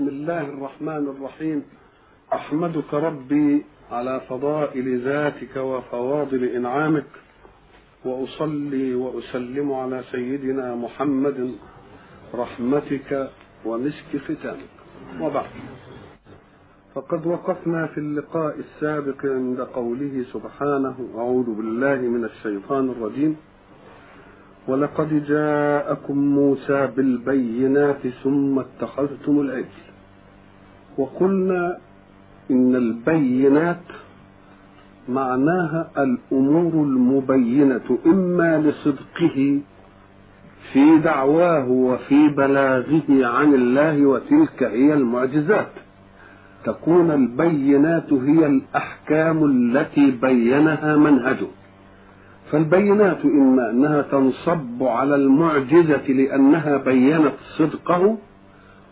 بسم الله الرحمن الرحيم. أحمدك ربي على فضائل ذاتك وفواضل إنعامك وأصلي وأسلم على سيدنا محمد رحمتك ومسك ختامك. وبعد. فقد وقفنا في اللقاء السابق عند قوله سبحانه أعوذ بالله من الشيطان الرجيم. ولقد جاءكم موسى بالبينات ثم اتخذتم العجل. وقلنا إن البينات معناها الأمور المبينة إما لصدقه في دعواه وفي بلاغه عن الله وتلك هي المعجزات. تكون البينات هي الأحكام التي بينها منهجه. فالبينات إما أنها تنصب على المعجزة لأنها بينت صدقه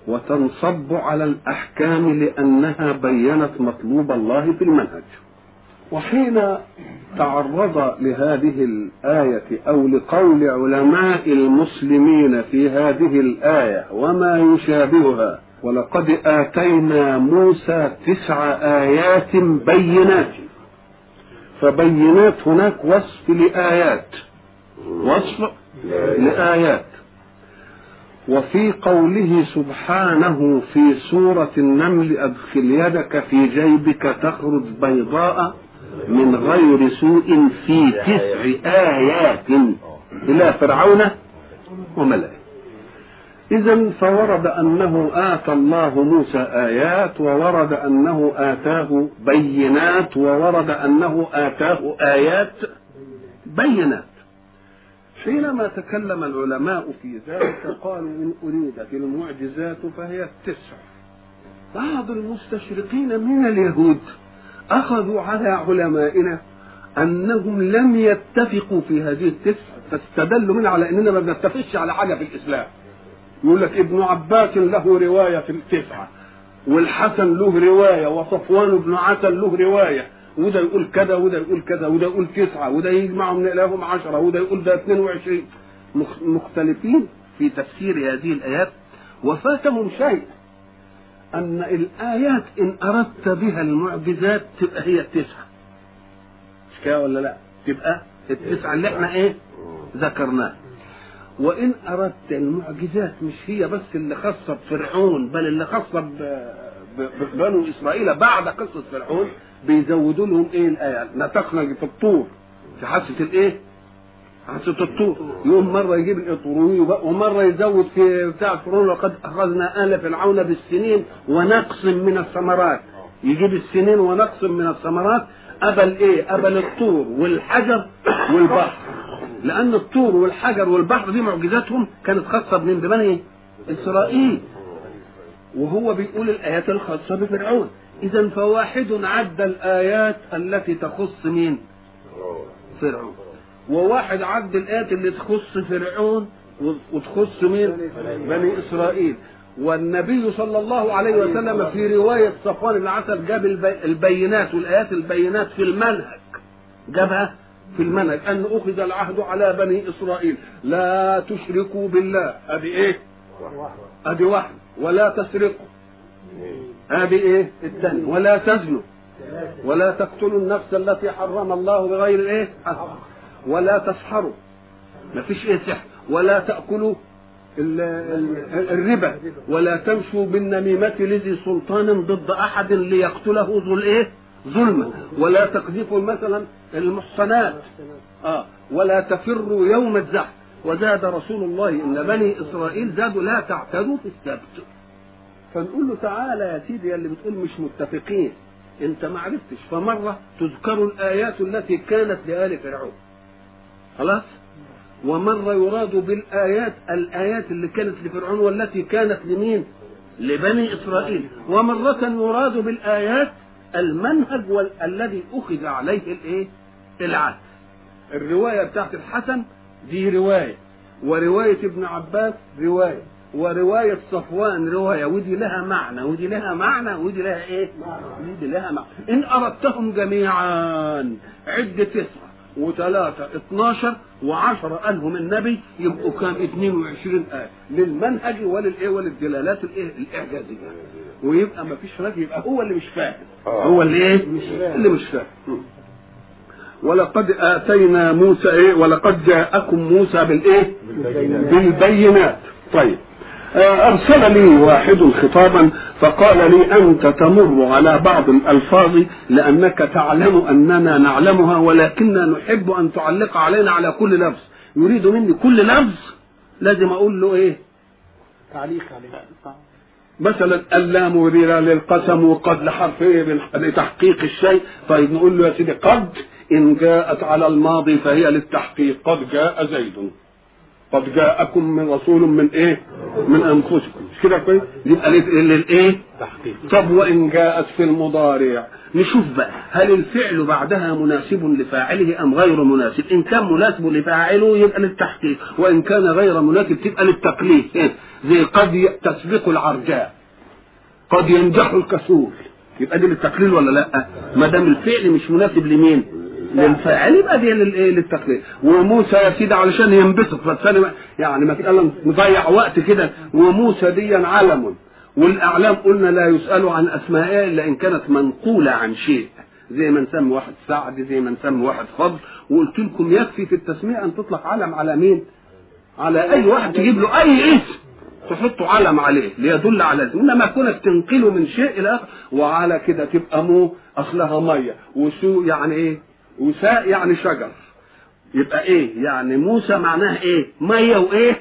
وتنصب على الأحكام لأنها بينت مطلوب الله في المنهج. وحين تعرض لهذه الآية أو لقول علماء المسلمين في هذه الآية وما يشابهها ولقد آتينا موسى تسع آيات بينات فبينات هناك وصف لآيات. وصف لآيات. وفي قوله سبحانه في سورة النمل أدخل يدك في جيبك تخرج بيضاء من غير سوء في تسع آيات إلى فرعون وملئه إذا فورد أنه آتى الله موسى آيات وورد أنه آتاه بينات وورد أنه آتاه آيات بينات. حينما تكلم العلماء في ذلك قالوا إن أريدت المعجزات فهي التسع. بعض المستشرقين من اليهود أخذوا على علمائنا أنهم لم يتفقوا في هذه التسع فاستدلوا منها على أننا ما بنتفقش على حاجة في الإسلام. يقول لك ابن عباس له رواية في التسعة والحسن له رواية وصفوان بن عسل له رواية. وده يقول كذا وده يقول كذا وده يقول تسعة وده يجمعهم لهم عشرة وده يقول ده 22 مختلفين في تفسير هذه الآيات وفاتهم شيء أن الآيات إن أردت بها المعجزات تبقى هي التسعة مش كده ولا لا؟ تبقى التسعة اللي إحنا إيه؟ ذكرناها وإن أردت المعجزات مش هي بس اللي خاصة بفرعون بل اللي خاصة ببنو إسرائيل بعد قصة فرعون بيزودوا لهم إيه؟ الآية. نطقنا في الطور في حادثه الإيه؟ حادثه الطور. يقوم مرة يجيب الاطروي ومرة يزود في بتاع فرعون وقد أخذنا آل فرعون بالسنين ونقص من الثمرات. يجيب السنين ونقص من الثمرات. قبل إيه؟ قبل الطور والحجر والبحر. لأن الطور والحجر والبحر دي معجزاتهم كانت خاصة بمين؟ ببني إسرائيل. وهو بيقول الآيات الخاصة بفرعون. اذا فواحد عد الآيات التي تخص مين؟ فرعون. وواحد عد الآيات اللي تخص فرعون وتخص مين؟ بني إسرائيل. والنبي صلى الله عليه وسلم في رواية صفوان بن عسل جاب البينات والآيات البينات في المنهج. جابها في المنهج. أن أخذ العهد على بني إسرائيل. لا تشركوا بالله. أدي إيه؟ أدي واحد. ولا تسرقوا. أدي إيه؟ الثاني ولا تزنوا. ولا تقتلوا النفس التي حرم الله بغير إيه؟ ولا تسحروا. ما فيش إيه سحر. ولا تأكلوا الربا. ولا تمشوا بالنميمة لذي سلطان ضد أحد ليقتله ذو الإيه؟ ظلما. ولا تقذفوا مثلا المحصنات. آه. ولا تفروا يوم الزحف. وزاد رسول الله إن بني إسرائيل زادوا لا تعتدوا في السبت. فنقول له تعالى يا سيدي اللي بتقول مش متفقين. انت ما عرفتش. فمرة تذكر الآيات التي كانت لآل فرعون. خلاص؟ ومرة يراد بالآيات الآيات اللي كانت لفرعون والتي كانت لمين؟ لبني إسرائيل. ومرة يراد بالآيات المنهج. الذي أخذ عليه الإيه؟ العهد. الرواية بتاعت الحسن دي رواية. ورواية ابن عباس رواية. ورواية صفوان رواية ودي لها معنى ودي لها معنى ودي لها إيه؟ ودي لها معنى. إن أردتهم جميعا عد تسعة وثلاثة 12 وعشرة قالهم النبي يبقوا كام؟ 22 آية. للمنهج وللإيه؟ وللدلالات الإيه؟ الإعجازية. ويبقى ما فيش راجل يبقى هو اللي مش فاهم. هو اللي إيه؟ اللي مش فاهم. ولقد آتينا موسى إيه؟ ولقد جاءكم موسى بالإيه؟ بالبينات. طيب. أرسل لي واحد خطابا فقال لي أنت تمر على بعض الألفاظ لأنك تعلم أننا نعلمها ولكننا نحب أن تعلق علينا على كل لفظ. يريد مني كل لفظ؟ لازم أقول له إيه؟ تعليق عليه. مثلا اللام وريرة للقسم وقد لحرف إيه لتحقيق الشيء. طيب نقول له يا سيدي قد إن جاءت على الماضي فهي للتحقيق. قد جاء زيد. قد جاءكم من رسول من إيه؟ من أنفسكم. مش كده كويس يبقى للايه تحقيق. طب وإن جاءت في المضارع. نشوف بقى هل الفعل بعدها مناسب لفاعله أم غير مناسب؟ إن كان مناسب لفاعله يبقى للتحقيق وإن كان غير مناسب تبقى للتقليد. إيه؟ زي قد تسبق العرجاء. قد ينجح الكسول يبقى دي للتقليل ولا لأ؟ ما دام الفعل مش مناسب لمين؟ للفاعل يبقى دي للايه للتقليل وموسى يا سيدي علشان ينبسط فالثاني يعني مثلا نضيع وقت كده. وموسى دي علم. والأعلام قلنا لا يسأل عن اسمائها إلا إن كانت منقولة عن شيء. زي ما نسمي واحد سعد زي ما نسمي واحد فضل. وقلت لكم يكفي في التسميه أن تطلق علم على مين؟ على أي واحد تجيب له أي اسم تحطوا علم عليه ليدل على اسم إنما كونك تنقله من شيء إلى آخر وعلى كده تبقى مو أصلها مية. وسو يعني إيه؟ وساء يعني شجر. يبقى إيه؟ يعني موسى معناها إيه؟ مية وإيه؟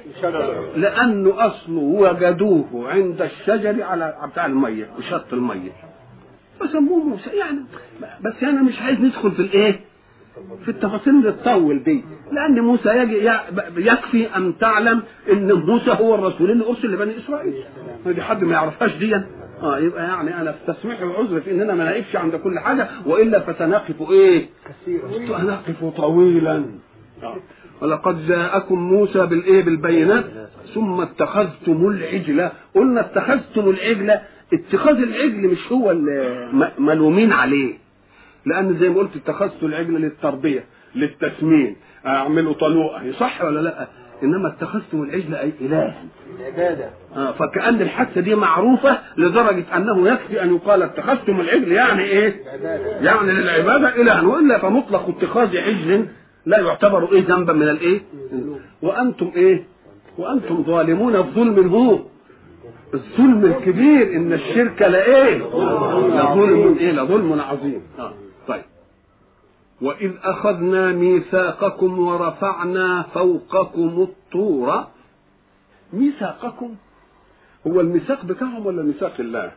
لأنه أصله وجدوه عند الشجر على بتاع المية وشط المية. فسموه موسى. يعني بس أنا مش عايز ندخل في الإيه؟ في التفاصيل اللي تطول دي. لأن موسى يجي يكفي أن تعلم إن موسى هو الرسول اللي أرسل لبني إسرائيل. دي حد ما يعرفهاش دي آه يبقى يعني أنا في تسميح العذر في اننا ما نقفش عند كل حاجة وإلا فسنقف إيه؟ كثيرا. طويلا. آه. ولقد جاءكم موسى بالإيه؟ بالبينات ثم اتخذتم العجلة. قلنا اتخذتم العجلة. اتخاذ العجل مش هو ملومين عليه. لأن زي ما قلت اتخذت العجل للتربية للتسمين اعملوا طلوقه صح ولا لا إنما اتخذتم العجل أي إلها العبادة آه، فكأن الحادثة دي معروفة لدرجة أنه يكفي أن يقال اتخذتم العجل يعني إيه؟ العبادة يعني للعبادة إلها وإلا فمطلق اتخاذ عجل لا يعتبر إيه ذنبا من الإيه؟ وأنتم إيه؟ وأنتم ظالمون الظلم هو الظلم الكبير إن الشرك لإيه؟ لظلم إيه؟ لظلم عظيم آه. وإذ أخذنا ميثاقكم ورفعنا فوقكم الطور. ميثاقكم؟ هو الميثاق بتاعهم ولا ميثاق الله؟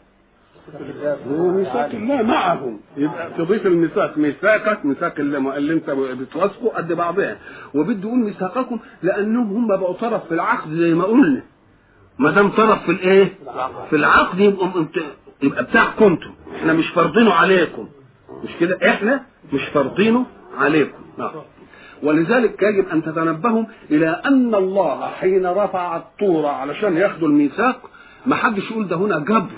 هو ميثاق الله معهم. يبقى تضيف الميثاق. ميثاقك ميثاق اللي, اللي انت بتوثقه قد بعضها. وبده يقول ميثاقكم لأنهم هم بقوا طرف في العقد زي ما قلنا. ما دام طرف في الايه؟ في العقد يبقى يبقى بتاعكم أنتم. إحنا مش فرضينه عليكم. مش كده؟ إحنا مش فرضينه عليكم. نعم. ولذلك يجب أن تتنبهوا إلى أن الله حين رفع الطور علشان ياخدوا الميثاق ما حدش يقول ده هنا جبر.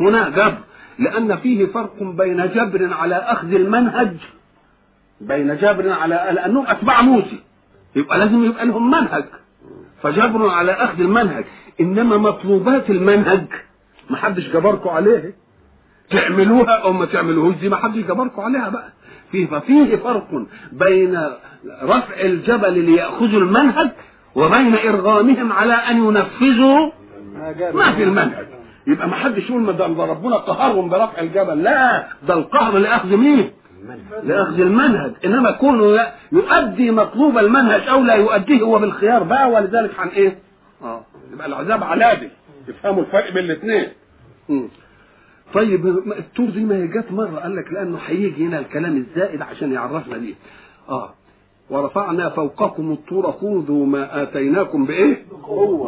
هنا جبر. لأن فيه فرق بين جبر على أخذ المنهج بين جبر على لانهم أتباع موسى يبقى لازم يبقى لهم منهج. فجبر على أخذ المنهج. إنما مطلوبات المنهج. ما حدش جبركم عليه. تعملوها أو ما تعملوهوش دي ما حدش جبركم عليها بقى فيه ففيه فرق بين رفع الجبل ليأخذوا المنهج وبين إرغامهم على أن ينفذوا ما في المنهج يبقى ما حدش يقول ما ده ربنا قهرهم برفع الجبل لا ده القهر لأخذ مين؟ لأخذ المنهج إنما كونه يؤدي مطلوب المنهج أو لا يؤديه هو بالخيار بقى ولذلك عن إيه؟ آه يبقى العذاب علادي يفهموا الفرق بين الاثنين. طيب التور دي ما هي جت مرة قال لك لأنه هيجي هنا الكلام الزائد عشان يعرفنا دي آه ورفعنا فوقكم الطور خذوا ما آتيناكم بإيه؟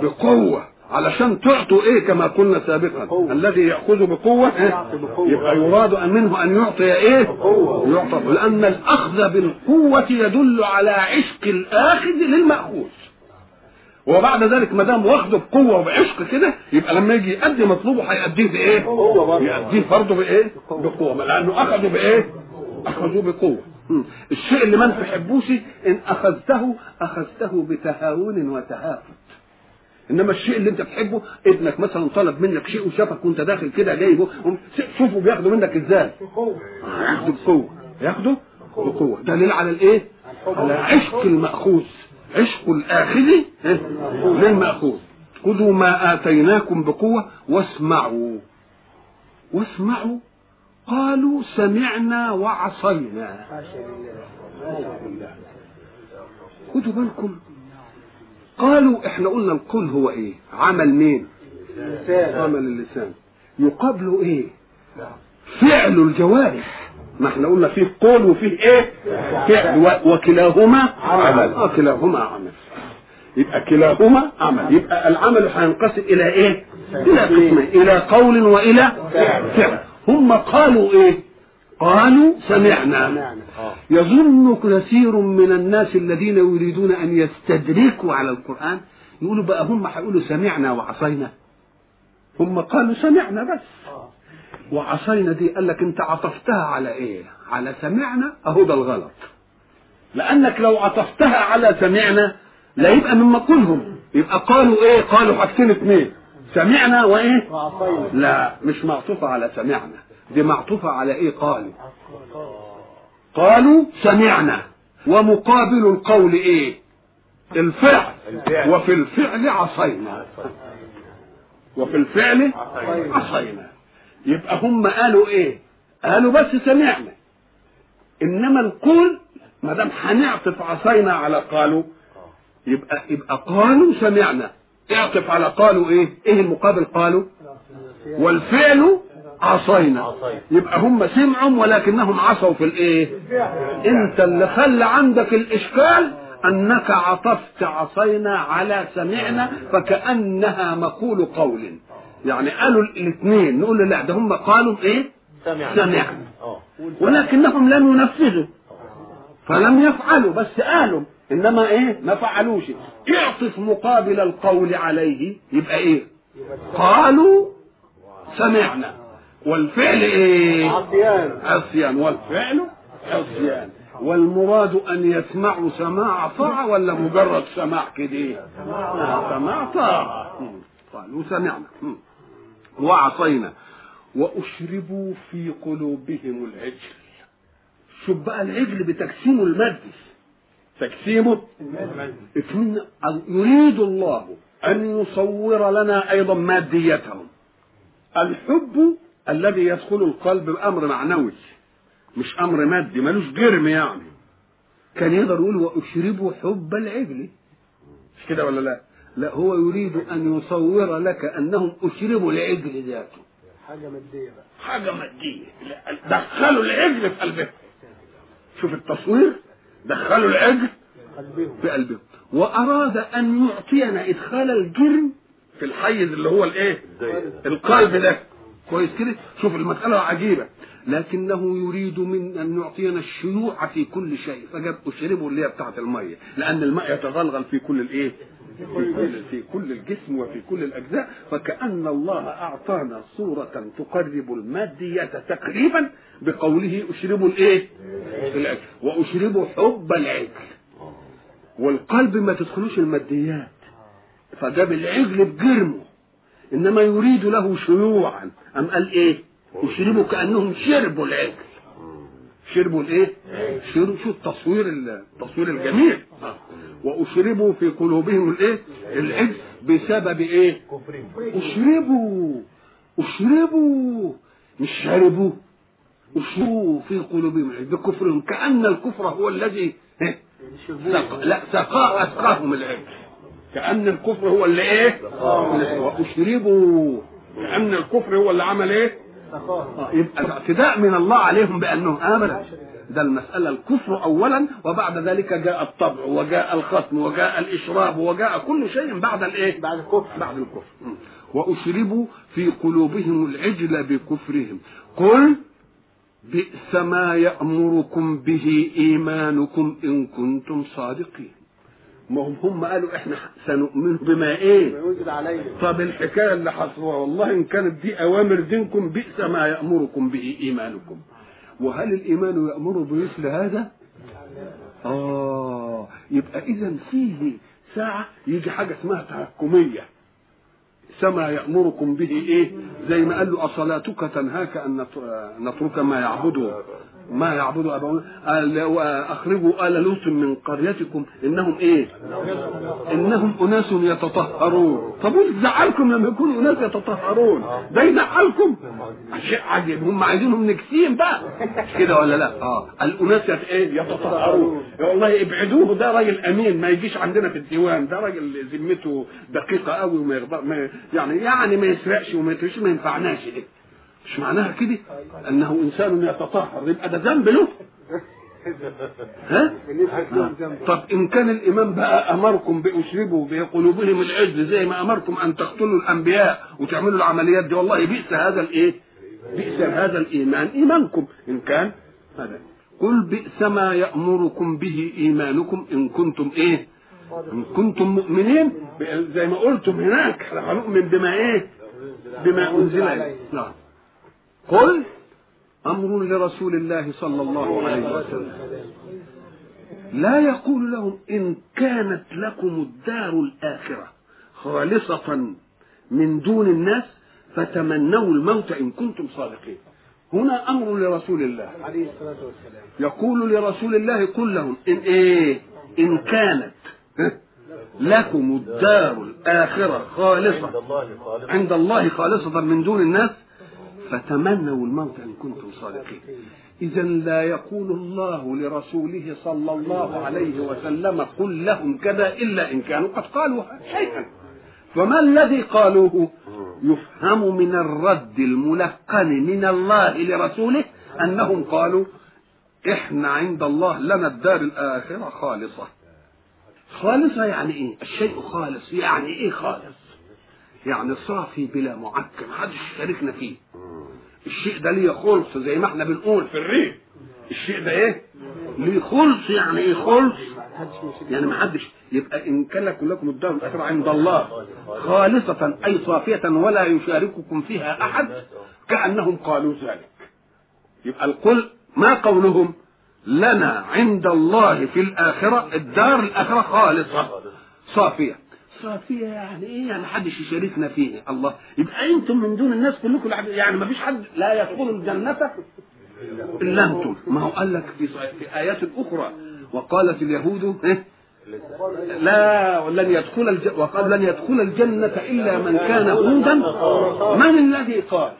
بقوة علشان تعطوا إيه كما قلنا سابقا بقوة. الذي يأخذ بقوة إيه؟ بقوة. يبقى يراد منه أن يعطي إيه؟ بقوة. يعطى لأن الأخذ بالقوة يدل على عشق الآخذ للمأخوذ وبعد ذلك ما دام واخده بقوة وبعشق كده يبقى لما يجي يأدي مطلوبه هيأديه بإيه؟ يأديه برضه. بإيه؟ بقوة. لأنه اخذوا بإيه؟ اخذوا بقوة. الشيء اللي ما تحبوش إن أخذته أخذته بتهاون وتهافت. إنما الشيء اللي أنت تحبه ابنك مثلا طلب منك شيء وشافك وأنت داخل كده جايبه شوفوا بياخده منك إزاي؟ ياخده بقوة. ياخده بقوة. دليل على الإيه؟ على عشق المأخوذ. عشق الآخذ إيه؟ للمأخوذ. خذوا ما آتيناكم بقوة واسمعوا. واسمعوا. قالوا سمعنا وعصينا. خدوا بالكم. قالوا إحنا قلنا القول هو إيه؟ عمل مين؟ عمل اللسان. يقابله إيه؟ فعل الجوارح. ما إحنا قلنا فيه قول وفيه إيه؟ فعل. وكلاهما عمل. آه كلاهما عمل. يبقى كلاهما عمل. يبقى العمل هينقسم إلى إيه؟ إلى قسمين. إلى قول وإلى فعل. هم قالوا إيه؟ قالوا سمعنا. يظن كثير من الناس الذين يريدون أن يستدركوا على القرآن. يقولوا بقى هم هيقولوا سمعنا وعصينا. هم قالوا سمعنا بس. وعصينا دي قال لك انت عطفتها على إيه؟ على سمعنا اهو ده الغلط. لأنك لو عطفتها على سمعنا لا يبقى من مقولهم. يبقى قالوا إيه؟ قالوا حاجتين اتنين. سمعنا وايه؟ وعصينا. لا مش معطوفة على سمعنا. دي معطوفة على إيه؟ قالوا. قالوا سمعنا. ومقابل القول إيه؟ الفعل. الفعل. وفي الفعل عصينا. وفي الفعل عصينا. يبقى هم قالوا إيه؟ قالوا بس سمعنا. إنما القول ما دام هنعطف عصينا على قالوا يبقى يبقى قالوا سمعنا. اعطف على قالوا إيه؟ إيه المقابل قالوا؟ والفعل عصينا. عصينا. يبقى هم سمعوا ولكنهم عصوا في الإيه؟ أنت اللي خلى عندك الإشكال أنك عطفت عصينا على سمعنا فكأنها مقول قول. يعني قالوا الاثنين نقول له لا ده هم قالوا إيه؟ سمعنا. سمعنا. آه. ولكنهم لم ينفذوا. فلم يفعلوا بس قالوا إنما إيه؟ ما فعلوش. اعطف مقابل القول عليه يبقى إيه؟ قالوا سمعنا. والفعل إيه؟ عصيان. عصيان. والفعل عصيان. والمراد أن يسمعوا سماع طاعة ولا مجرد سماع كده؟ آه، سماع طاعة. قالوا سمعنا. وعصينا. وأشربوا في قلوبهم العجل. شوف بقى العجل بتجسيمه المادي تجسيمه اتمنى يريد الله أن يصور لنا أيضا ماديتهم. الحب الذي يدخل القلب أمر معنوي مش أمر مادي ملوش جرم يعني. كان يقدر يقول وأشربوا حب العجل. مش كده ولا لا؟ لا هو يريد أن يصور لك أنهم أشربوا العجل ذاته. حاجة مادية بقى. حاجة مادية. لا، دخلوا العجل في قلبهم. شوف التصوير. دخلوا العجل في قلبهم. وأراد أن يعطينا إدخال الجرم في الحيز اللي هو الإيه؟ القلب. ده. كويس كده؟ شوف المسألة عجيبة. لكنه يريد من أن يعطينا الشيوع في كل شيء. فجاب أشربه اللي هي بتاعة المية. لأن الماء يتغلغل في كل الإيه؟ في كل, في كل الجسم وفي كل الأجزاء فكأن الله أعطانا صورة تقرب المادية تقريبا بقوله أشربوا الإيه؟ العجل. وأشربوا حب العجل. والقلب ما تدخلوش الماديات. فجاب العجل بجرمه. إنما يريد له شيوعا. أم قال إيه؟ يشربوا كأنهم شربوا العجل. شربوا الإيه؟ شربوا شو التصوير التصوير الجميل. وأشربوا في قلوبهم الإيه؟ العجل بسبب إيه؟ كفرين أشربوا. أشربوا. مش شربوا. أشربوا في قلوبهم العجل بكفرهم. كأن الكفر هو الذي إيه؟ سق... لا سقاء أسقاهم العجل كأن الكفر هو اللي إيه؟ وأشربوا. كأن الكفر هو اللي عمل إيه؟ آه، يبقى اعتداء من الله عليهم بأنهم آمنوا. ده المسألة الكفر اولا وبعد ذلك جاء الطبع وجاء الختم وجاء الإشراب وجاء كل شيء بعد الإيه؟ بعد الكفر. بعد الكفر. م. وأشربوا في قلوبهم العجل بكفرهم. قل بئس ما يأمركم به إيمانكم إن كنتم صادقين. ما هم هم قالوا إحنا سنؤمن بما إيه؟ طب الحكاية اللي حصلها والله إن كانت دي أوامر دينكم بئس ما يأمركم به إيمانكم. وهل الإيمان يأمر بمثل هذا؟ آه يبقى اذا فيه ساعة يجي حاجة اسمها تحكميه سما يأمركم به إيه؟ زي ما قال له أصلاتك تنهاك أن نت- نترك ما يعبد ما يعبد أبونا قال أخرجوا آل لوط من قريتكم إنهم إيه؟ إنهم أناس يتطهرون. طب وإيه تزعلكم لما يكونوا أناس يتطهرون؟ ده يزعلكم. شيء عجيب هم عايزينهم نكسين بقى. كده ولا لا؟ آه. الأناس. إيه؟ يتطهرون. يا والله ابعدوه. ده راجل أمين. ما يجيش عندنا في الديوان. ده راجل ذمته دقيقة قوي وما يغضب يعني يعني ما يسرقش وما ما ينفعناش. ده مش معناها كده؟ أنه إنسان يتطهر يبقى ده ذنب له. ها؟ طب إن كان الإمام بقى أمركم بأشربوا بقلوبهم العجل زي ما أمركم أن تقتلوا الأنبياء وتعملوا العمليات دي والله بئس هذا الإيه؟ بئس هذا الإيمان. إيمانكم إن كان قل بئس ما يأمركم به إيمانكم إن كنتم إيه؟ إن كنتم مؤمنين. زي ما قلتم هناك هنؤمن بما إيه؟ بما أنزل نعم. قل أمر لرسول الله صلى الله عليه وسلم. لا يقول لهم إن كانت لكم الدار الآخرة خالصة من دون الناس فتمنوا الموت إن كنتم صادقين. هنا أمر لرسول الله. عليه الصلاة والسلام. يقول لرسول الله قل لهم إن إيه؟ إن كانت لكم الدار الآخرة خالصة. عند الله خالصة. من دون الناس فتمنوا الموت إن كنتم صادقين. إذا لا يقول الله لرسوله صلى الله عليه وسلم قل لهم كذا إلا إن كانوا قد قالوا شيئا. فما الذي قالوه؟ يفهم من الرد الملقن من الله لرسوله أنهم قالوا إحنا عند الله لنا الدار الآخرة خالصة. خالصة يعني إيه؟ الشيء خالص. يعني إيه خالص؟ يعني صافي بلا معكر. محدش يشاركنا فيه الشيء ده ليه خلص زي ما إحنا بنقول في الريف الشيء ده إيه؟ ليه خلص يعني إيه خلص؟ يعني ما حدش يبقى إن كان لكم لكم الدار الاخره عند الله خالصة أي صافية ولا يشارككم فيها أحد كأنهم قالوا ذلك. يبقى القل ما قولهم؟ لنا عند الله في الآخرة الدار الآخرة خالصة صافية. صافية يعني إيه؟ يعني محدش يشاركنا فيه. الله. يبقى أنتم من دون الناس كلكم يعني ما فيش حد لا يدخل الجنة إلا أنتم. ما هو قال لك في في آيات أخرى. وقالت اليهود إيه؟ لا ولن يدخل الج... وقال لن يدخل الجنة إلا من كان هودا. من الذي قال؟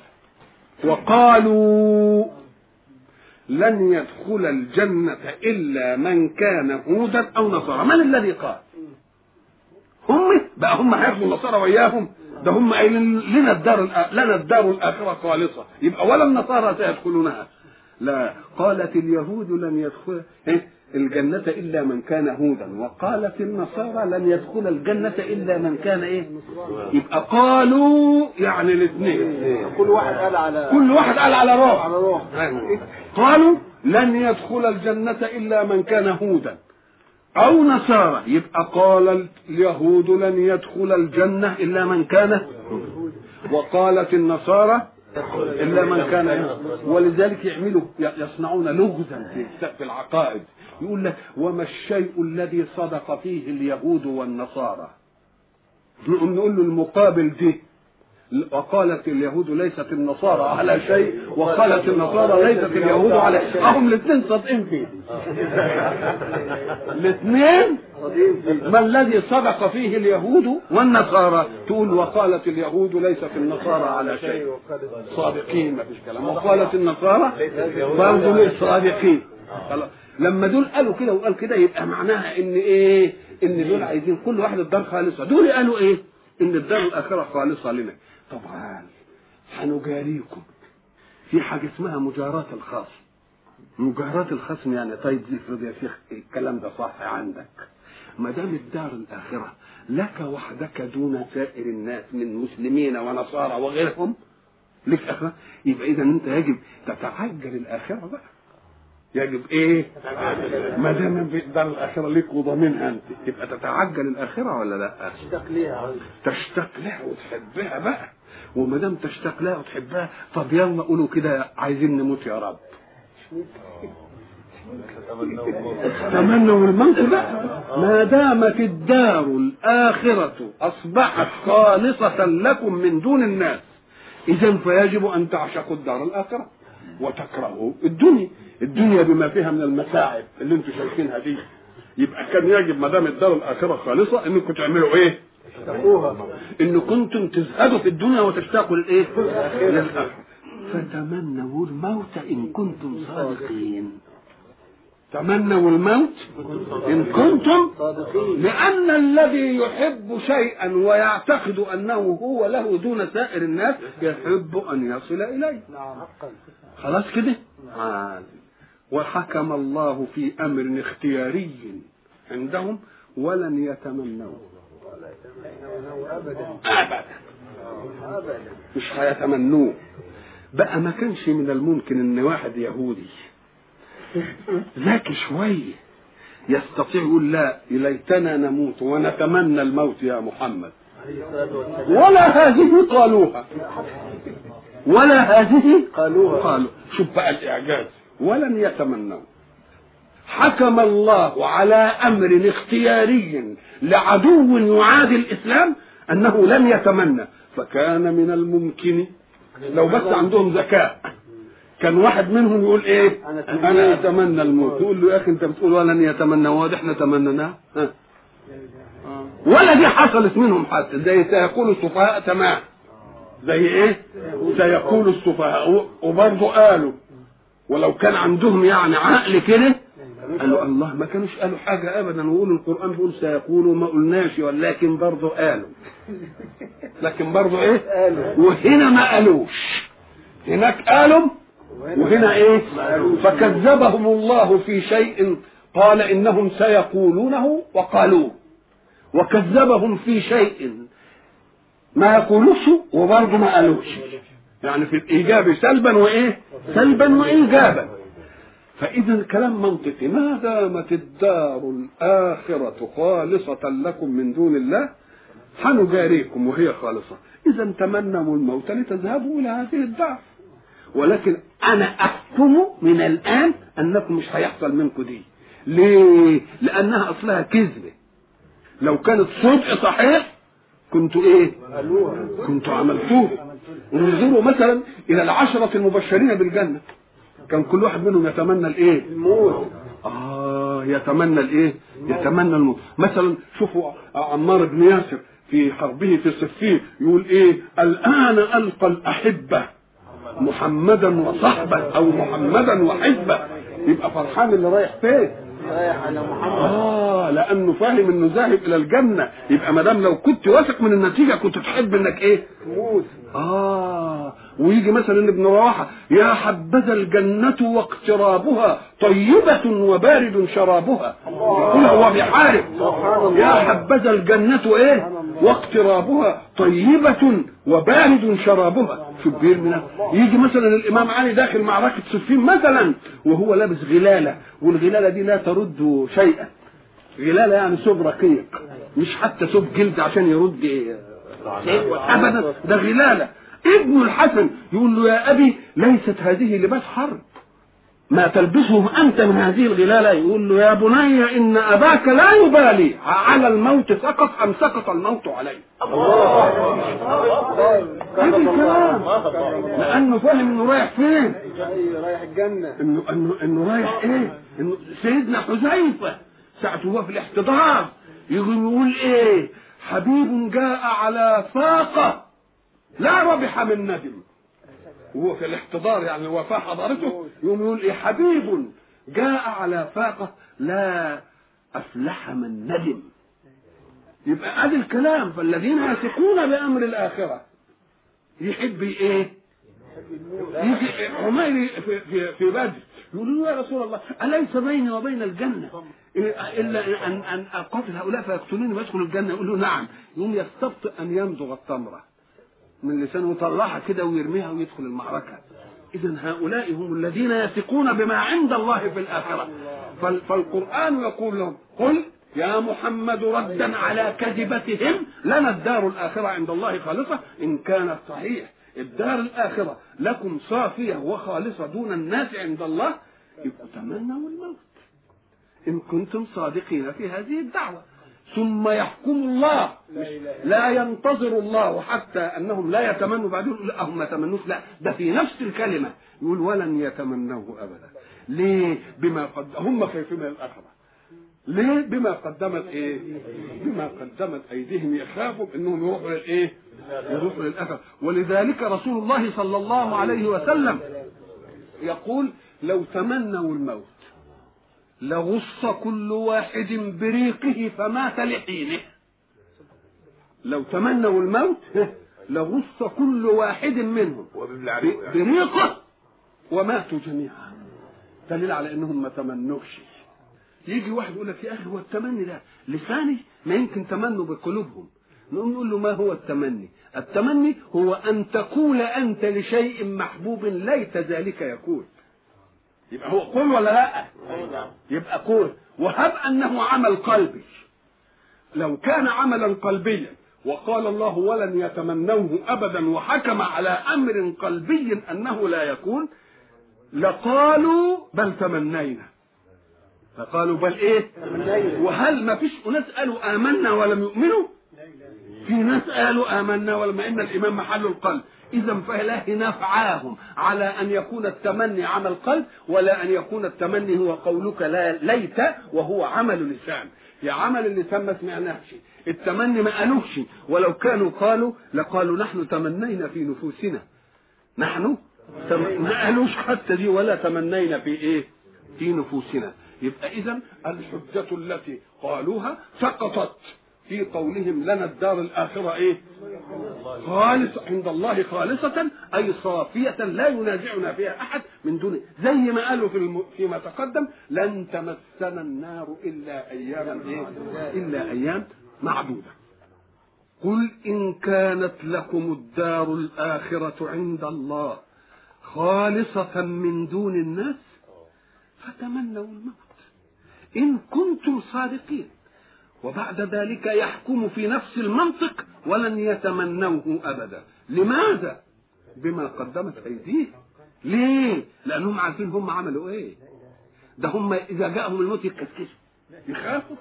وقالوا لن يدخل الجنة إلا من كان هودا أو نصارى. من الذي قال؟ هم بقى هم هياخدوا النصارى وياهم ده هم قايلين لنا الدار لنا الدار الآخرة خالصة. يبقى ولا النصارى سيدخلونها. لا قالت اليهود لن يدخل إيه؟ الجنة إلا من كان هودا. وقالت النصارى لن يدخل الجنة إلا من كان إيه؟ يبقى قالوا يعني الاثنين. كل واحد قال على كل واحد قال على روح قالوا لن يدخل الجنة إلا من كان هودا. أو نصارى. يبقى قال اليهود لن يدخل الجنة إلا من كان وقالت النصارى إلا من كان. ولذلك يعملوا يصنعون لغزا في العقائد. يقول لك وما الشيء الذي صدق فيه اليهود والنصارى؟ نقول له المقابل دي. وقالت اليهود ليست النصارى على شيء وقالت النصارى ليست اليهود على شيء. هم الاثنين صادقين فيه. الاثنين ما الذي صدق فيه اليهود والنصارى؟ تقول وقالت اليهود ليست النصارى على شيء. صادقين ما فيش كلام. وقالت النصارى برضه صادقين. لما دول قالوا كده وقال كده يبقى معناها إن إيه؟ إن دول عايزين كل واحد الدار خالصة. دول قالوا إيه؟ إن الدار الآخرة خالصة لنا. طبعا هنجاريكم في حاجة اسمها مجاراة الخصم. مجاراة الخصم يعني طيب افرض يا شيخ الكلام ده صح عندك. ما دام الدار الآخرة لك وحدك دون سائر الناس من مسلمين ونصارى وغيرهم لك اخره يبقى اذا أنت يجب تتعجل الآخرة بقى. يجب إيه ما دام الدار الآخرة ليك وضامنها أنت تبقى تتعجل الآخرة ولا لأ؟ اشتاق ليها. تشتاق لها وتحبها بقى. وما دام تشتاق لها وتحبها طب يلا قولوا كده عايزين نموت يا رب. تمنوا الموت لا ما دامت الدار الآخرة أصبحت خالصة لكم من دون الناس إذا فيجب أن تعشقوا الدار الآخرة. وتكرهوا الدنيا الدنيا بما فيها من المتاعب اللي أنتم شايفينها دي. يبقى كان يجب ما دام الدار الآخرة خالصة انكم تعملوا إيه؟ اشتقوها إن كنتم تزهدوا في الدنيا وتشتاقوا للإيه؟ للآخرة. فتمنوا الموت إن كنتم صادقين. تمنوا الموت إن كنتم لأن الذي يحب شيئا ويعتقد أنه هو له دون سائر الناس يحب أن يصل حقا خلاص كده. وحكم الله في أمر اختياري عندهم ولن يتمنوه. ابدا ابدا. مش هيتمنوه. بقى ما كانش من الممكن إن واحد يهودي ذكي شوية يستطيع يقول لا ليتنا نموت ونتمنى الموت يا محمد. ولا هذه قالوها. ولا هذه قالوها. قالوا شوف بقى الإعجاز. ولن يتمنوا. حكم الله على أمر اختياري لعدو يعادي الإسلام أنه لن يتمنى. فكان من الممكن. لو بس عندهم ذكاء كان واحد منهم يقول إيه؟ أنا أتمنى. أنا أتمنى الموت. يقول له يا أخي أنت بتقول ولن يتمنى واضح إحنا تمناه ها. ولا دي حصلت منهم حتى. زي سيقول السفهاء تمام. زي إيه؟ سيقول السفهاء. وبرضه قالوا ولو كان عندهم يعني عقل كده قالوا الله ما كانوش قالوا حاجة أبدا. ويقولوا القرآن بيقول سيقولوا ما قلناش ولكن برضه قالوا. لكن برضه إيه؟ قالوا. وهنا ما قالوش. هناك قالوا وهنا إيه؟ فكذبهم الله في شيء قال إنهم سيقولونه وقالوه. وكذبهم في شيء ما يقولوش وبرضه ما قالوش. يعني في الإيجاب سلبا وإيه؟ سلبا وإيجابا. فإذا الكلام منطقي. ما دامت الدار الآخرة خالصة لكم من دون الله؟ حنجاريكم وهي خالصة. إذا تمنوا الموت لتذهبوا إلى هذه الدار. ولكن أنا أحكم من الآن أنكم مش هيحصل منكم دي ليه؟ لأنها أصلها كذبة لو كانت صدق صحيح إيه؟ قالوها كنتوا عملتوه انظروا مثلا إلى العشرة المبشرين بالجنة كان كل واحد منهم يتمنى الإيه؟ الموت آه يتمنى الإيه؟ يتمنى الموت مثلا شوفوا عمار بن ياسر في حربه في صفين يقول إيه؟ الآن ألقى الأحبة محمدا وصحبه أو محمدا وحزبه يبقى فرحان اللي رايح فين؟ رايح على محمد. آه لأنه فاهم إنه ذاهب إلى الجنة. يبقى ما دام لو كنت واثق من النتيجة كنت تحب إنك إيه؟ موت آه ويجي مثلا ابن رواحه يا حبذا الجنة واقترابها طيبة وبارد شرابها. يقول هو بيحارب. يا حبذا الجنة إيه؟ واقترابها طيبة وبارد شرابها. شوف بيرمنا يجي مثلا الإمام علي داخل معركة صفين مثلا وهو لابس غلالة والغلالة دي لا ترد شيئا. غلالة يعني ثوب رقيق مش حتى ثوب جلد عشان يرد شيء أبدا. ده غلالة. ابن الحسن يقول له يا أبي ليست هذه لباس حرب. ما تلبسه أنت من هذه الغلالة؟ يقول له يا بني إن أباك لا يبالي. على الموت سقط أم سقط الموت عليه. هذا الكلام. لأنه فاهم إنه رايح فين. رايح الجنة إنه إنه إنه رايح إيه؟ إنه سيدنا حذيفة. ساعة هو في الاحتضار. يقول إيه؟ حبيب جاء على فاقة لا ربح من ندم. وهو في الاحتضار يعني الوفاة حضرته يقوم يقول إيه حبيب جاء على فاقة لا أفلح من ندم. يبقى ادي الكلام فالذين يثقون بأمر الآخرة يحب إيه؟ يجي عمير في, في, بدر يقول يا رسول الله أليس بيني وبين الجنة؟ إيه إلا أن أن أقاتل هؤلاء فيقتلوني ويدخل الجنة. يقول له نعم. يقوم يستبطئ أن يمضغ التمرة من لسانه يطلعها كده ويرميها ويدخل المعركة. إذا هؤلاء هم الذين يثقون بما عند الله في الآخرة. فال- فالقرآن يقول لهم قل يا محمد ردا على كذبتهم لنا الدار الآخرة عند الله خالصة. إن كانت صحيح الدار الآخرة لكم صافية وخالصة دون الناس عند الله يبقوا تمنوا الموت. إن كنتم صادقين في هذه الدعوة. ثم يحكم الله. لا ينتظر الله حتى أنهم لا يتمنوا بعدين يقول لا هم ما تمنوش لا. ده في نفس الكلمة. يقول ولن يتمنوه أبدا. ليه؟ بما قد هم خايفين من الاخره ليه؟ بما قدمت إيه؟ بما قدمت أيديهم يخافوا إنهم يروحوا للايه يروحوا للاخره ولذلك رسول الله صلى الله عليه وسلم يقول لو تمنوا الموت لغص كل واحد بريقه فمات لحينه. لو تمنوا الموت لغص كل واحد منهم بريقه وماتوا جميعا. دليل على إنهم ما تمنوش يجي واحد يقول لك يا أخي هو التمني ده لساني؟ ما يمكن تمنوا بقلوبهم. نقوم نقول له ما هو التمني؟ التمني هو أن تقول أنت لشيء محبوب ليت ذلك يكون. يبقى هو قول ولا لا؟ يبقى قول وهب أنه عمل قلبي. لو كان عملا قلبيا وقال الله ولن يتمنوه أبدا وحكم على أمر قلبي أنه لا يكون لقالوا بل تمنينا. فقالوا بل إيه؟ وهل ما فيش ناس قالوا آمنا ولم يؤمنوا؟ في ناس قالوا آمنا ولم إن الايمان محل القلب. اذا فلا نفعاهم على أن يكون التمني عمل قلب ولا أن يكون التمني هو قولك لا ليت وهو عمل لسان. يا عمل اللسان ما سمعناش التمني ما قالوش ولو كانوا قالوا لقالوا نحن تمنينا في نفوسنا. نحن. ما قالوش حتى دي ولا تمنينا في إيه؟ في نفوسنا. يبقى اذا الحجة التي قالوها سقطت. في قولهم لنا الدار الآخرة إيه؟ خالص عند الله خالصة أي صافية لا ينازعنا فيها أحد من دون زي ما قالوا في الم... فيما تقدم لن تمسنا النار إلا أياما إيه؟ إلا أيام معدودة قل إن كانت لكم الدار الآخرة عند الله خالصة من دون الناس فتمنوا الموت إن كنتم صادقين وبعد ذلك يحكم في نفس المنطق ولن يتمنوه أبدا. لماذا؟ بما قدمت أيديه. ليه؟ لأنهم عارفين هم عملوا إيه. ده هم إذا جاءهم الموت يتكسكسوا يخافوا.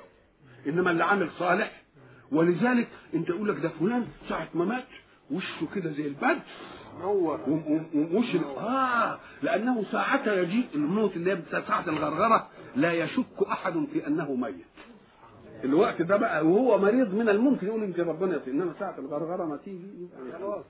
إنما اللي عامل صالح. ولذلك أنت يقول لك ده فلان ساعة ما مات وشه كده زي البرد. نور. ومش آه لأنه ساعتها يجيء الموت اللي هي ساعه الغرغرة لا يشك أحد في أنه ميت. الوقت ده بقى وهو مريض من الممكن يقول يمكن ربنا يطير إنما ساعة الغرغرة ما تيجي خلاص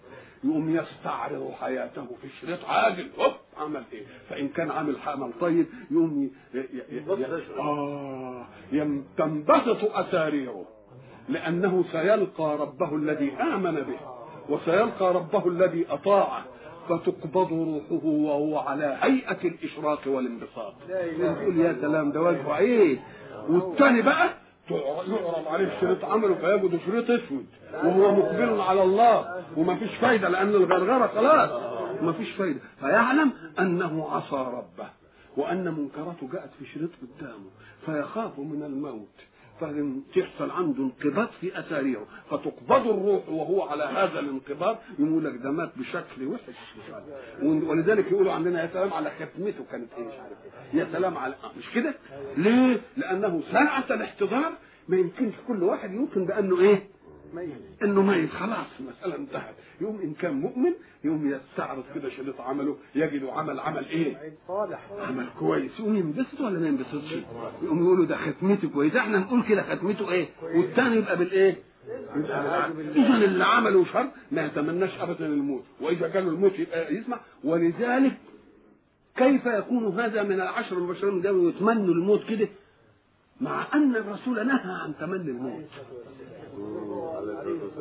يقوم يستعرض حياته في شريط عاجل هوب عمل إيه؟ فإن كان عامل عمل طيب يقوم ي... ي... ي... ي... آه يم... تنبسط اثاريره لأنه سيلقى ربه الذي آمن به وسيلقى ربه الذي أطاعه فتقبض روحه وهو على هيئة الإشراق والانبساط. يقول يا سلام ده وجهه إيه؟ والثاني بقى يعرض عليه شريط عمله فيجد شريط أسود وهو مقبل على الله وما فيش فايدة لأن الغرغره خلاص. ما فيش فايدة. فيعلم أنه عصى ربه وأن منكراته جاءت في شريط قدامه فيخاف من الموت. فتحصل عنده انقباض في أثاريه فتقبض الروح وهو على هذا الانقباض يقول لك ده مات بشكل وحش. ولذلك يقولوا عندنا يا سلام على ختمته كانت إيه؟ مش عارف إيه. يا سلام على مش كده؟ ليه؟ لأنه ساعه الاحتضار ما يمكنش كل واحد يمكن بأنه إيه؟ إنه ميت. خلاص المسألة انتهت. يوم إن كان مؤمن يوم يستعرض كده شريط عمله يجد عمل عمل إيه؟ صالح. عمل كويس. يقوم ينبسط ولا ما ينبسطش؟ يقوم يقولوا ده ختمته كويسة. إحنا نقول كده ختمته إيه؟ والثاني يبقى بالإيه؟ اذا اللي عمله شر ما يتمناش ابدا الموت. وإذا جاله الموت يبقى يسمع. ولذلك كيف يكون هذا من العشر المبشرين ده ويتمنوا الموت كده؟ مع أن الرسول نهى عن تمني الموت.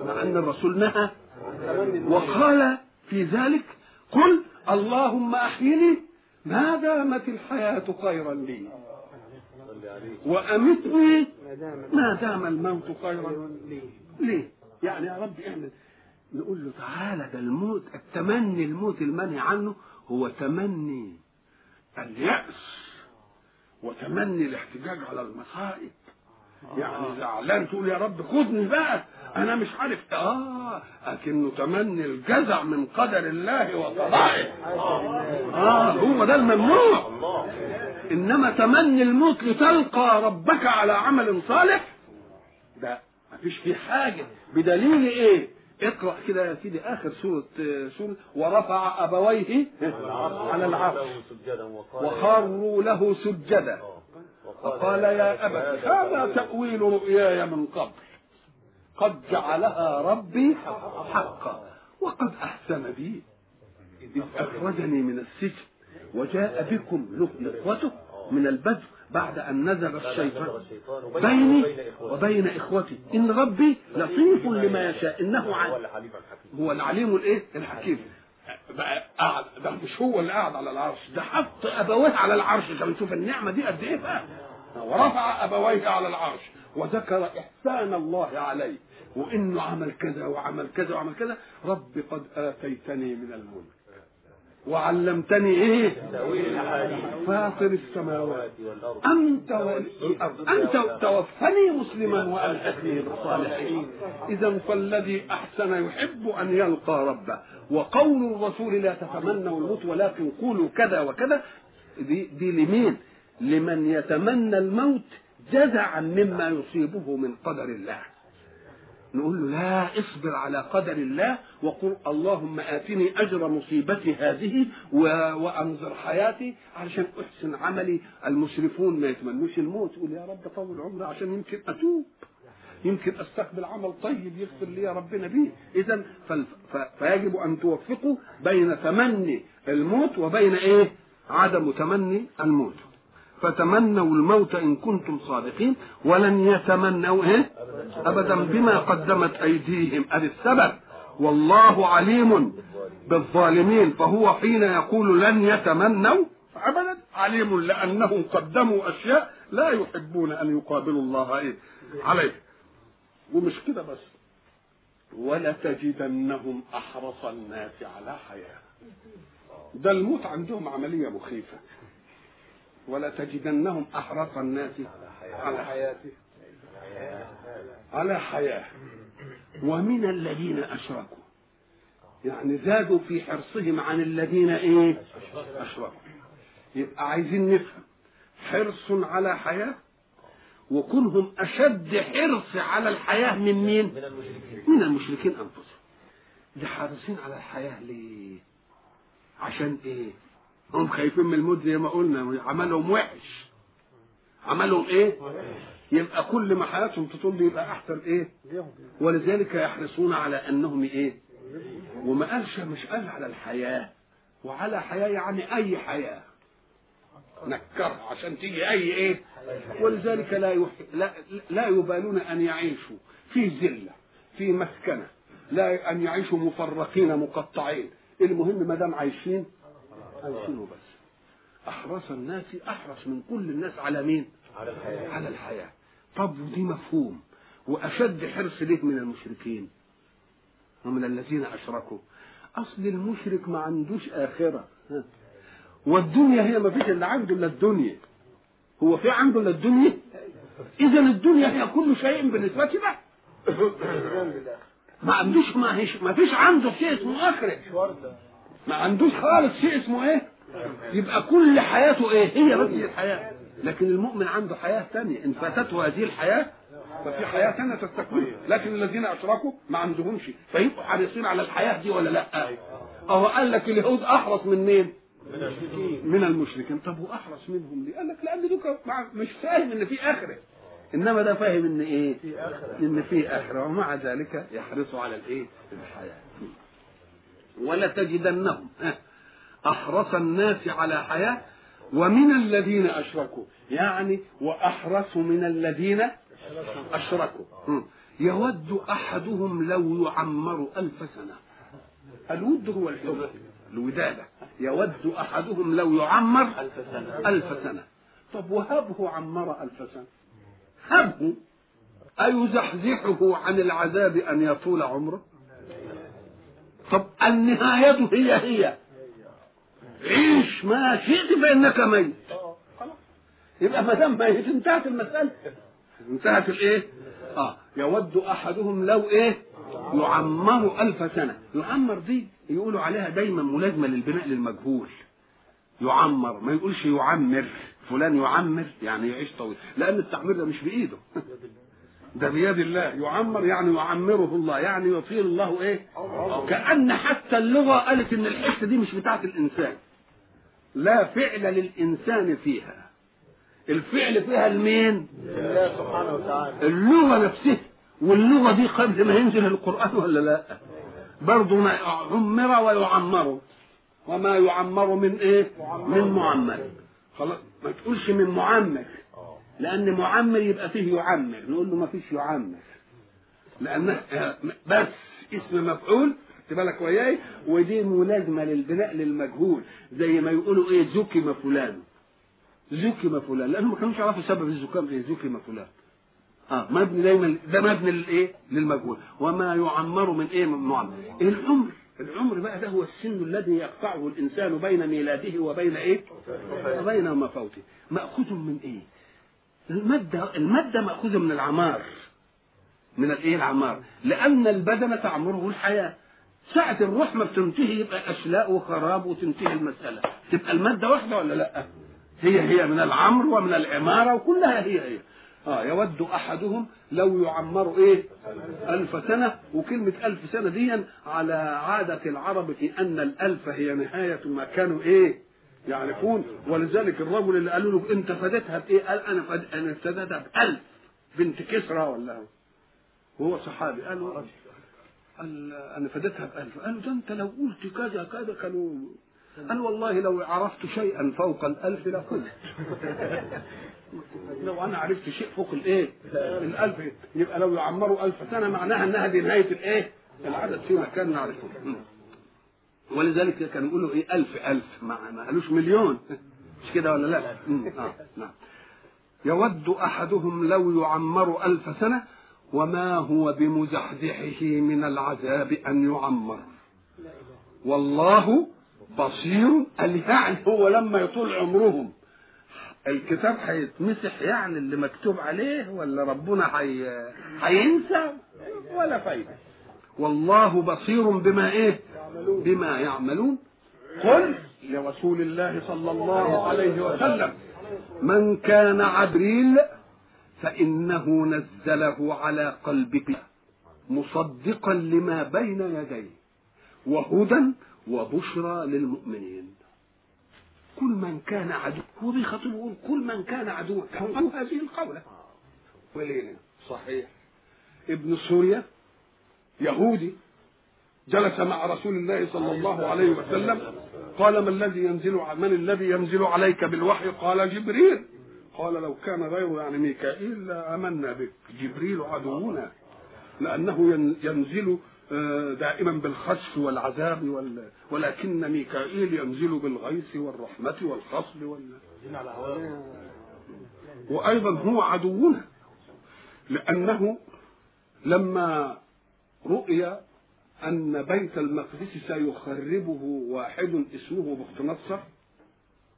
مع أن الرسول نهى وقال في ذلك قل اللهم أحيني ما دامت الحياة خيرا لي وأمتني ما دام الموت خيرا لي. يعني يا رب اعمل نقول له تعالى ده الموت التمني الموت المنهي عنه هو تمني اليأس. وتمني الاحتجاج على المصائب يعني زعلان تقول يا رب خدني بقى أنا مش عارف. آه لكنه تمني الجزع من قدر الله وقضائه. آه هو ده الممنوع. إنما تمني الموت لتلقى ربك على عمل صالح ده مفيش فيه حاجة. بدليل إيه؟ اقرأ كده يا سيدي آخر سورة سورة ورفع أبويه على العرش. وخروا له سجدا. فقال يا أبت هذا تأويل رؤياي من قبل. قد جعلها ربي حقا وقد أحسن بي. إذ أخرجني من السجن وجاء بكم نخوته من البدو بعد أن نزغ الشيطان بيني وبين إخوتي. إن ربي لطيف لما يشاء. إنه عليم. هو العليم الإيه؟ الحكيم. بقى قاعد ده مش هو اللي قاعد على العرش. ده حط أبويه على العرش. عشان نشوف النعمة دي قد إيه بقى؟ ورفع أبويه على العرش. وذكر إحسان الله عليه. وإنه عمل كذا وعمل كذا وعمل كذا. رب قد آتيتني من الملك. وعلمتني إيه؟ فاطر السماوات. أنت والارض أنت توفني مسلما والحقني بالصالحين إذا فالذي أحسن يحب أن يلقى ربه. وقول الرسول لا تتمنوا الموت ولكن قولوا كذا وكذا. دي, دي لمين؟ لمن يتمنى الموت جزعا مما يصيبه من قدر الله. نقول له لا اصبر على قدر الله وقل اللهم آتني أجر مصيبتي هذه. وأنظر حياتي علشان أحسن عملي المسرفون ما يتمنوش الموت يقول يا رب طول عمري عشان يمكن أتوب يمكن أستقبل عمل طيب يغفر لي ربنا بيه اذا. فيجب أن توفقوا بين تمني الموت وبين إيه عدم تمني الموت فتمنوا الموت إن كنتم صادقين ولن يتمنوا إيه؟ ابدا بما قدمت أيديهم. ادي السبب والله عليم بالظالمين. فهو حين يقول لن يتمنوا ابدا عليم لأنهم قدموا أشياء لا يحبون أن يقابلوا الله إيه؟ عليه. ومش كده بس. ولتجدنهم أحرص الناس على حياة. ده الموت عندهم عملية مخيفة. ولتجدنهم أحرص الناس على حياته. على حياة. ومن الذين أشركوا. يعني زادوا في حرصهم عن الذين إيه؟ أشركوا. يبقى عايزين نفهم. حرص على حياة وكونهم أشد حرص على الحياة من مين؟ من المشركين. من المشركين أنفسهم. ده حريصين على الحياة ليه؟ عشان إيه؟ هم خايفين من الموت زي ما قلنا عملهم وحش. عملهم إيه؟ يبقى كل ما حياتهم تطول يبقى أحسن إيه؟ ولذلك يحرصون على أنهم إيه؟ وما قالش مش قال على الحياة وعلى حياة يعني أي حياة. نكرها عشان تيجي أي إيه؟ ولذلك لا يح... لا لا يبالون أن يعيشوا في ذلة في مسكنة لا أن يعيشوا مفرقين مقطعين. المهم ما دام عايشين عايشين وبس أحرص الناس أحرص من كل الناس على مين؟ على الحياة. على الحياة. طب ودي مفهوم. وأشد حرص ليه من المشركين. ومن الذين أشركوا. أصل المشرك ما عندوش آخرة. ها. والدنيا هي ما فيش اللي عنده إلا الدنيا. هو في عنده إلا الدنيا؟ اذا الدنيا هي كل شيء بالنسبة له ما عندوش ما, هيش ما فيش عنده شيء اسمه آخرة. ما عندوش خالص شيء اسمه إيه؟ يبقى كل حياته إيه؟ هي بس الحياة. لكن المؤمن عنده حياة ثانية إن فاتته هذه الحياة ففي حياة ثانية تستكمل لكن الذين أشركوا ما عندهمش. فيبقوا حريصين على الحياة دي ولا لأ؟ اهو قال لك اليهود أحرص من مين؟ من المشركين. طب وأحرص منهم ليه؟ قال لك لأن دوك مش فاهم إن في آخرة. إنما ده فاهم إن إيه. إن في آخرة. ومع ذلك يحرصوا على الإيه؟ الحياة. ولتجدنهم ها، أحرص الناس على حياة ومن الذين أشركوا. يعني وأحرص من الذين أشركوا. م. يود أحدهم لو يعمر ألف سنة. الود هو الحب الودادة. يود أحدهم لو يعمر ألف سنة. ألف سنة طب وهبه عمر ألف سنة؟ هبه. أيزحزحه عن العذاب أن يطول عمره؟ طب النهاية هي هي. عيش ما شئت فإنك ميت. يبقى ما دام ميت انتهت المسألة. انتهت الإيه؟ آه. يود أحدهم لو إيه؟ يعمر ألف سنة. يعمر دي يقولوا عليها دايما ملازمة للبناء للمجهول. يعمر ما يقولش يعمر. فلان يعمر يعني يعيش طويل. لأن التعمير ده مش بإيده. ده بيد الله. يعمر يعني يعمره الله. يعني يطيل الله إيه؟ كأن حتى اللغة قالت إن الحتة دي مش بتاعت الإنسان. لا فعل للإنسان فيها. الفعل فيها المين الله سبحانه وتعالى. اللغة نفسها. واللغة دي قبل ما ينزل القرآن ولا لا؟ برضه ما عمر ويعمر. وما يعمر من إيه؟ من معمر. خلاص ما تقولش من معمر. لأن معمر يبقى فيه يعمر نقول له ما فيش يعمر. لأن بس اسم مفعول بالك وياي؟ ودي ملازمة للبناء للمجهول زي ما يقولوا إيه زكم فلان. زكم فلان لانهم ما كانوش يعرفوا سبب الزكام إيه زكم فلان. آه مبني دايما ده مبني للايه للمجهول. وما يعمر من إيه؟ من معمر. العمر العمر بقى ده هو السن الذي يقطعه الإنسان بين ميلاده وبين إيه؟ وبين مفوته. مأخوذ من إيه؟ المادة المادة مأخوذة من العمار. من الإيه؟ العمار. لأن البدن تعمره الحياة. ساعة الروح ما بتنتهي يبقى أشلاء وخراب وتنتهي المسألة. تبقى المادة واحدة ولا لأ؟ هي هي من العمر ومن العمارة وكلها هي هي. آه يود أحدهم لو يعمر إيه؟ ألف سنة. وكلمة ألف سنة دي على عادة العرب في أن الألف هي نهاية ما كانوا إيه؟ يعرفون ولذلك الرجل اللي قالوا له انت فدتها بإيه؟ قال أنا فد... أنا فدتها بألف بنت كسرى ولا هو. وهو صحابي قال له قال أنا فدتها بألف قال له ده انت لو قلت كذا كذا كانوا قال والله لو عرفت شيئا فوق الألف لقلت لو أنا عرفت شيء فوق الإيه؟ الألف يبقى لو يعمروا ألف سنة معناها إنها دي نهاية الإيه؟ العدد فيما كان نعرفه. ولذلك كانوا يقولوا إيه ألف ألف. ما ما قالوش مليون. مش كده ولا لا. آه. نعم. يود أحدهم لو يعمر ألف سنة وما هو بمزحزحه من العذاب أن يعمر. والله بصير قال يعني هو لما يطول عمرهم. الكتاب هيتمسح يعني اللي مكتوب عليه ولا ربنا هي... هينسى؟ ولا فايدة. والله بصير بما إيه؟ بما يعملون؟ قل لرسول الله صلى الله عليه وسلم. من كان عبريل فإنه نزله على قلبك مصدقا لما بين يديه وهدى وبشرى للمؤمنين. كل من كان عدو هو بيخاطب يقول كل من كان عدوا كان هذه القولة. ولينا. صحيح. ابن سوريا يهودي جلس مع رسول الله صلى الله عليه وسلم. قال ما الذي ينزل من الذي ينزل عليك بالوحي؟ قال جبريل. قال لو كان غيره يعني ميكائيل لآمنا بك. جبريل عدونا لأنه ينزل دائما بالخسف والعذاب وال... ولكن ميكائيل ينزل بالغيث والرحمة والخصب وال... وأيضا هو عدونا لأنه لما رؤي أن بيت المقدس سيخربه واحد اسمه بخت نصر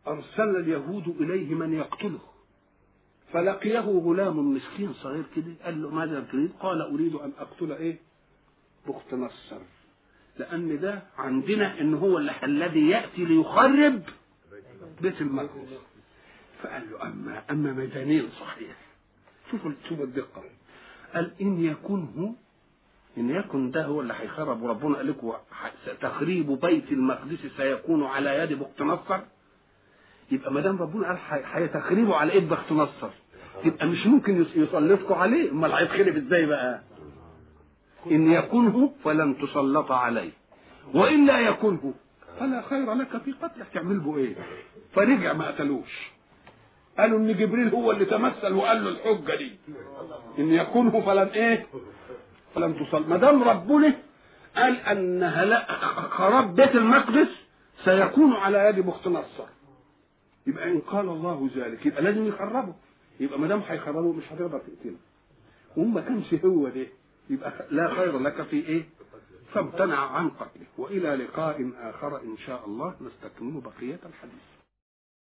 أرسل اليهود إليه من يقتله. فلقيه غلام مسكين صغير كده قال له ماذا تريد؟ قال أريد أن أقتل إيه؟ بخت نصر لأن ده عندنا إن هو الذي يأتي ليخرب بيت المقدس. فقال له أما أما ميدانين صحيح. شوفوا شوفوا الدقة. قال إن يكن إن يكن ده هو اللي هيخرب وربنا قال لكم تخريب بيت المقدس سيكون على يد بخت نصر؟ يبقى ما دام ربنا قال هيتخربوا على إيد بخت نصر يبقى مش ممكن يسلطكم عليه؟ أمال هيتخرب إزاي بقى؟ إن يكنه فلن تسلط عليه وإن لا يكنه فلا خير لك في قتله. تعمل به إيه؟ فرجع ما قتلوش. قالوا إن جبريل هو اللي تمثل وقال له الحجة دي. إن يكنه فلن إيه؟ فلن تصل. ما دام ربنا قال هلا خراب بيت المقدس سيكون على يد بخت نصر. يبقى إن قال الله ذلك يبقى لازم يخربه. يبقى ما دام هيخربه مش هتقدر تقتله. وما كانش هو ده يبقى لا خير لك في إيه؟ فامتنع عن قتله. وإلى لقاء آخر إن شاء الله نستكمل بقية الحديث.